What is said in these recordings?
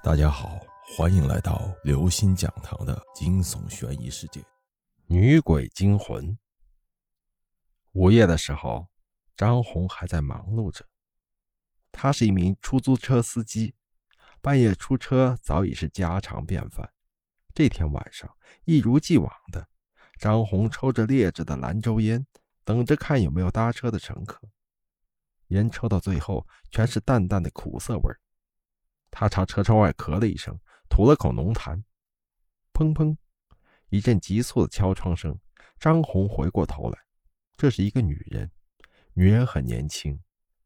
大家好，欢迎来到刘星讲堂的惊悚悬疑世界。女鬼惊魂。午夜的时候，张红还在忙碌着。他是一名出租车司机，半夜出车早已是家常便饭。这天晚上，一如既往的，张红抽着劣质的兰州烟，等着看有没有搭车的乘客。烟抽到最后，全是淡淡的苦涩味儿。他朝车窗外咳了一声，吐了口浓痰。砰砰，一阵急促的敲窗声。张红回过头来，这是一个女人。女人很年轻，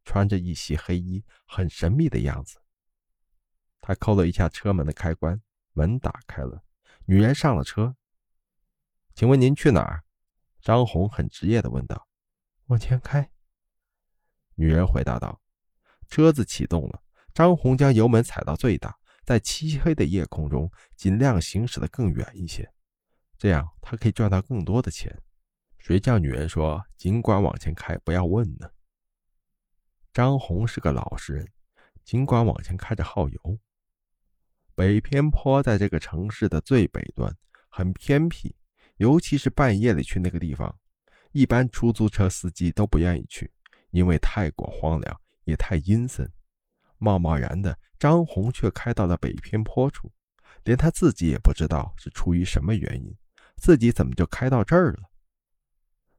穿着一袭黑衣，很神秘的样子。他扣了一下车门的开关，门打开了。女人上了车。请问您去哪儿？张红很职业的问道。往前开。女人回答道。车子启动了。张红将油门踩到最大，在漆黑的夜空中尽量行驶的更远一些，这样他可以赚到更多的钱。谁叫女人说尽管往前开，不要问呢？张红是个老实人，尽管往前开着耗油。北偏坡在这个城市的最北端，很偏僻，尤其是半夜里去那个地方，一般出租车司机都不愿意去，因为太过荒凉，也太阴森。贸贸然的，张红却开到了北偏坡处，连他自己也不知道是出于什么原因，自己怎么就开到这儿了。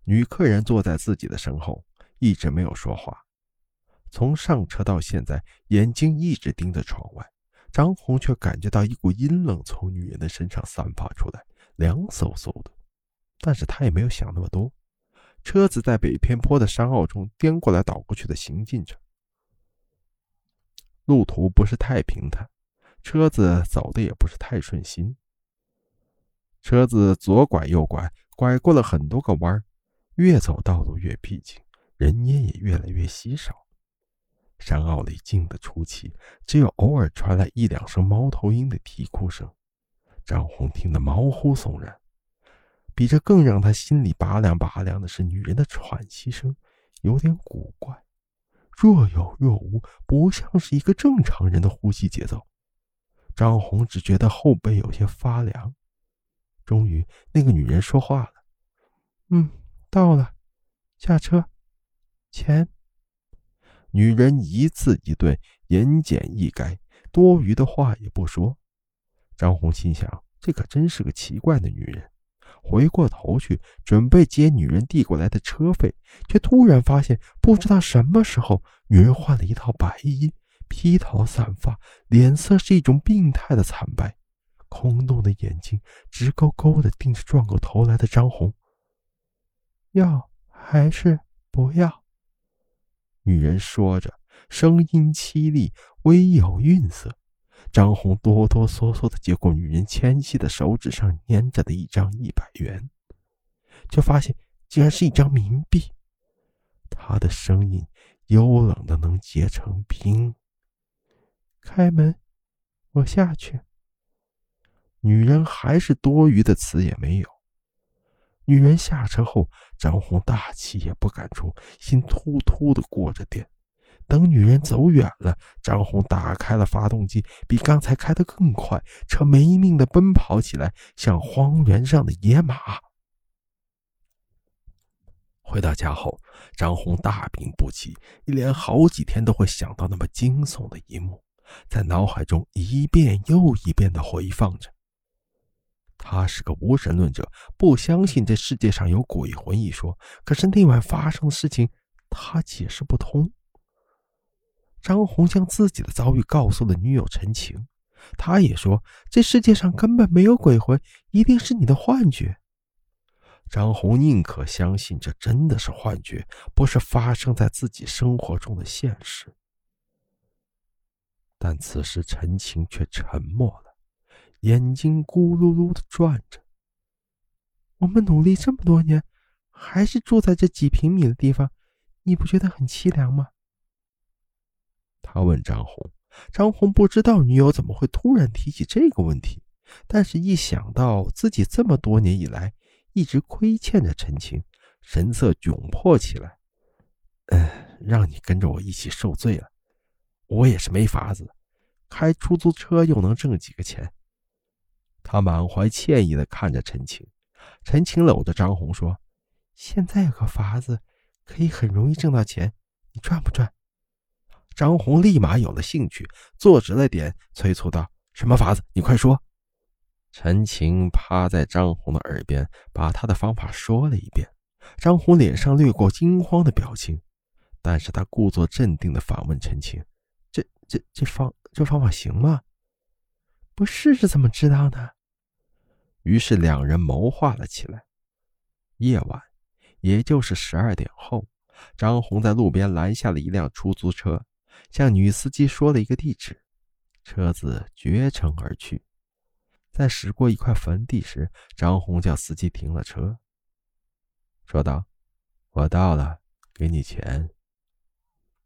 女客人坐在自己的身后，一直没有说话，从上车到现在，眼睛一直盯着窗外。张红却感觉到一股阴冷从女人的身上散发出来，凉飕飕的。但是他也没有想那么多，车子在北偏坡的山坳中颠过来倒过去的行进着。路途不是太平坦，车子走的也不是太顺心。车子左拐右拐，拐过了很多个弯儿越走道路越僻静，人烟也越来越稀少。山坳里静得出奇，只有偶尔传来一两声猫头鹰的啼哭声。张红听得毛骨悚然，比这更让他心里拔凉拔凉的是女人的喘息声，有点古怪。若有若无，不像是一个正常人的呼吸节奏。张红只觉得后背有些发凉。终于，那个女人说话了：“嗯，到了，下车，钱。”女人一字一顿，言简意赅，多余的话也不说。张红心想：这可真是个奇怪的女人。回过头去，准备接女人递过来的车费，却突然发现，不知道什么时候，女人换了一套白衣，披头散发，脸色是一种病态的惨白，空洞的眼睛直勾勾地盯着转过头来的张红。要还是不要？女人说着，声音凄厉，微有愠色。张红哆哆嗦嗦地接过女人纤细的手指上粘着的一张一百元，却发现竟然是一张冥币。他的声音幽冷的能结成冰。开门，我下去。女人还是多余的词也没有。女人下车后，张红大气也不敢出，心突突的过着电。等女人走远了，张红打开了发动机，比刚才开得更快，车没命的奔跑起来，像荒原上的野马。回到家后，张红大病不起，一连好几天都会想到那么惊悚的一幕，在脑海中一遍又一遍的回放着。他是个无神论者，不相信这世界上有鬼魂一说。可是那晚发生的事情，他解释不通。张红将自己的遭遇告诉了女友陈晴，他也说这世界上根本没有鬼魂，一定是你的幻觉。张红宁可相信这真的是幻觉，不是发生在自己生活中的现实。但此时陈晴却沉默了，眼睛咕噜噜的转着。我们努力这么多年，还是住在这几平米的地方，你不觉得很凄凉吗？他问张红，张红不知道女友怎么会突然提起这个问题，但是一想到自己这么多年以来一直亏欠着陈晴，神色窘迫起来。嗯，让你跟着我一起受罪了，我也是没法子。开出租车又能挣几个钱？他满怀歉意的看着陈晴，陈晴搂着张红说：“现在有个法子，可以很容易挣到钱，你赚不赚？”张红立马有了兴趣，坐直了点，催促道：“什么法子？你快说！”陈晴趴在张红的耳边，把他的方法说了一遍。张红脸上掠过惊慌的表情，但是他故作镇定的反问陈晴：“这、这、这方、这方法行吗？不试试怎么知道呢？”于是两人谋划了起来。夜晚，也就是十二点后，张红在路边拦下了一辆出租车，向女司机说了一个地址，车子绝尘而去。在驶过一块坟地时，张红叫司机停了车。说道：“我到了，给你钱。”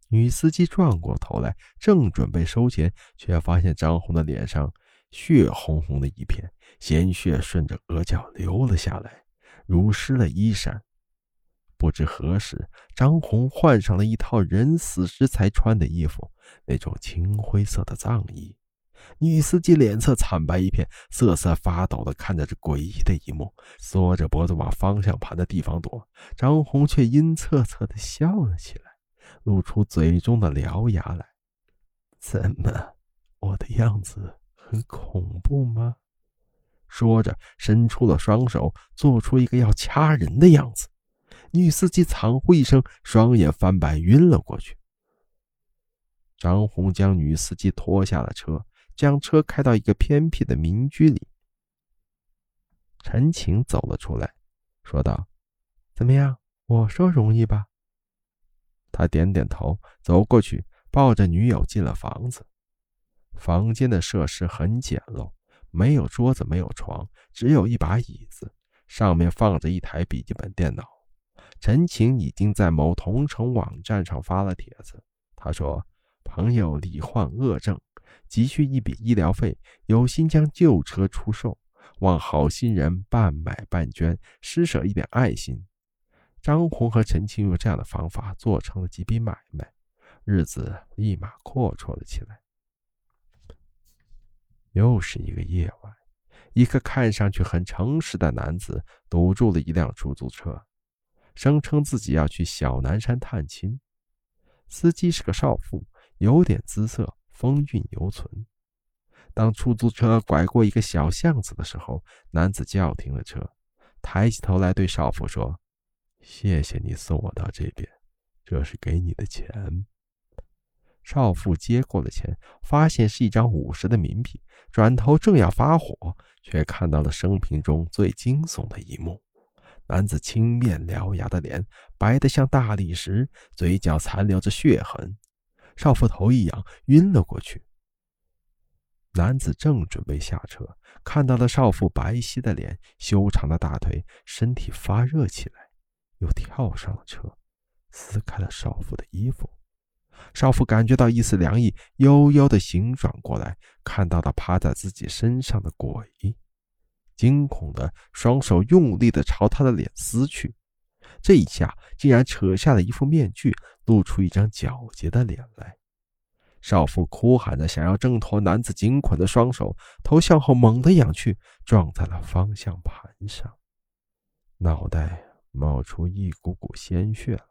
女司机转过头来，正准备收钱，却发现张红的脸上血红红的一片，鲜血顺着额角流了下来，濡湿了衣衫。不知何时，张红换上了一套人死时才穿的衣服，那种青灰色的葬衣。女司机脸色惨白一片，瑟瑟发抖地看着这诡异的一幕，缩着脖子往方向盘的地方躲。张红却阴恻恻地笑了起来，露出嘴中的獠牙来。怎么，我的样子很恐怖吗？说着，伸出了双手，做出一个要掐人的样子。女司机惨呼一声，双眼翻白，晕了过去。张红将女司机拖下了车。将车开到一个偏僻的民居里，陈晴走了出来，说道：“怎么样？我说容易吧？”他点点头，走过去，抱着女友进了房子。房间的设施很简陋，没有桌子，没有床，只有一把椅子，上面放着一台笔记本电脑。陈晴已经在某同城网站上发了帖子，他说：“朋友罹患恶症。”急需一笔医疗费，有心将旧车出售，望好心人半买半捐，施舍一点爱心。张红和陈青用这样的方法做成了几笔买卖，日子立马阔绰了起来。又是一个夜晚，一个看上去很诚实的男子堵住了一辆出租车，声称自己要去小南山探亲。司机是个少妇，有点姿色。风韵犹存。当出租车拐过一个小巷子的时候，男子叫停了车，抬起头来对少妇说：“谢谢你送我到这边，这是给你的钱。”少妇接过了钱，发现是一张五十的冥币，转头正要发火，却看到了生平中最惊悚的一幕：男子青面獠牙的脸白得像大理石，嘴角残留着血痕。少妇头一仰，晕了过去。男子正准备下车，看到了少妇白皙的脸、修长的大腿，身体发热起来，又跳上了车，撕开了少妇的衣服。少妇感觉到一丝凉意，悠悠的醒转过来，看到了趴在自己身上的鬼，惊恐的双手用力地朝他的脸撕去。这一下竟然扯下了一副面具，露出一张皎洁的脸来。少妇哭喊着，想要挣脱男子紧捆的双手，头向后猛地仰去，撞在了方向盘上，脑袋冒出一股股鲜血来。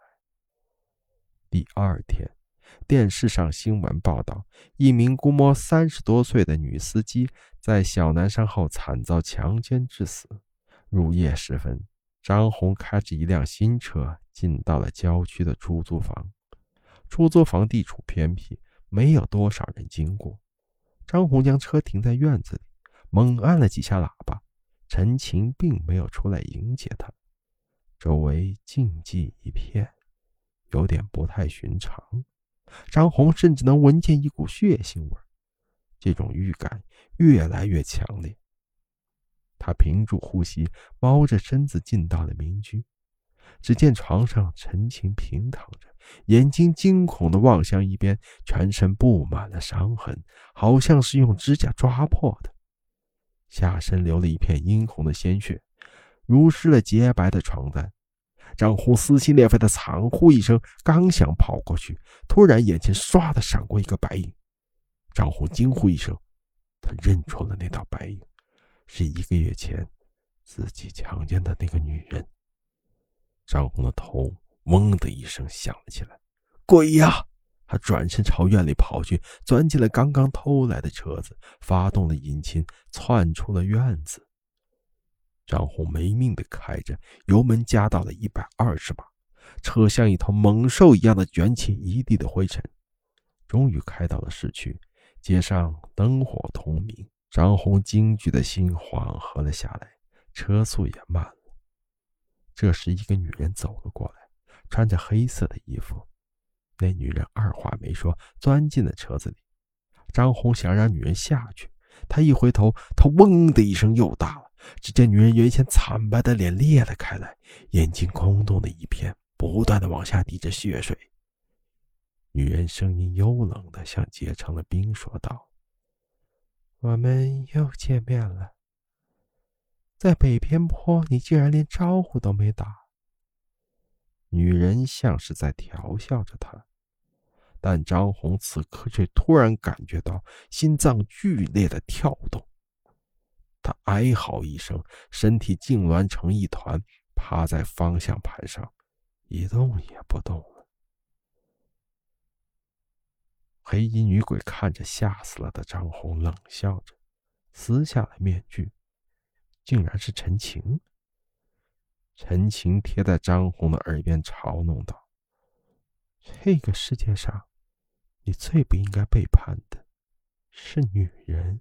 第二天，电视上新闻报道，一名估摸三十多岁的女司机在小南山后惨遭强奸致死。入夜时分。张红开着一辆新车进到了郊区的出租房，出租房地处偏僻，没有多少人经过。张红将车停在院子里，猛按了几下喇叭。陈晴并没有出来迎接他，周围静寂一片，有点不太寻常。张红甚至能闻见一股血腥味，这种预感越来越强烈。他屏住呼吸，猫着身子进到了民居。只见床上陈晴平躺着，眼睛惊恐地望向一边，全身布满了伤痕，好像是用指甲抓破的。下身流了一片殷红的鲜血，濡湿了洁白的床单。张红撕心裂肺地惨呼一声，刚想跑过去，突然眼前唰的闪过一个白影。张红惊呼一声，他认出了那道白影，是一个月前自己强奸的那个女人。张红的头嗡的一声响了起来，鬼呀！他转身朝院里跑去，钻进了刚刚偷来的车子，发动了引擎，窜出了院子。张红没命的开着，油门加到了一百二十码，车像一头猛兽一样的卷起一地的灰尘。终于开到了市区，街上灯火通明，张红惊惧的心缓和了下来，车速也慢了。这时，一个女人走了过来，穿着黑色的衣服。那女人二话没说，钻进了车子里。张红想让女人下去，他一回头，他嗡的一声又大了。只见女人原先惨白的脸裂了开来，眼睛空洞的一片，不断的往下滴着血水。女人声音幽冷的像结成了冰，说道：“我们又见面了。在北边坡，你竟然连招呼都没打。”女人像是在调笑着他，但张红此刻却突然感觉到心脏剧烈的跳动。哀嚎一声，身体痉挛成一团，趴在方向盘上，一动也不动了。黑衣女鬼看着吓死了的张红，冷笑着，撕下了面具，竟然是陈情。陈情贴在张红的耳边嘲弄道：“这个世界上，你最不应该背叛的是女人。”